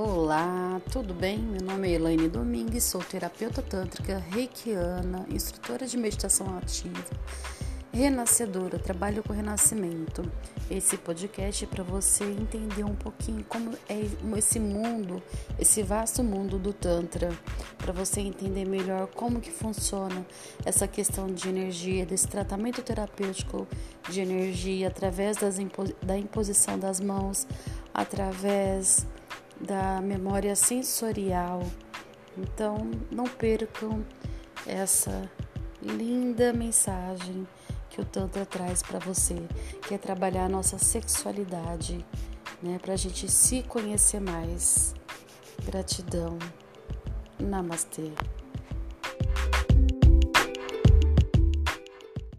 Olá, tudo bem? Meu nome é Elaine Domingues, sou terapeuta tântrica, reikiana, instrutora de meditação ativa, renascedora, trabalho com renascimento. Esse podcast é para você entender um pouquinho como é esse mundo, esse vasto mundo do Tantra, para você entender melhor como que funciona essa questão de energia, desse tratamento terapêutico de energia através das da imposição das mãos, através da memória sensorial. Então, não percam essa linda mensagem que o Tantra traz para você, que é trabalhar a nossa sexualidade, né, para a gente se conhecer mais. Gratidão. Namastê.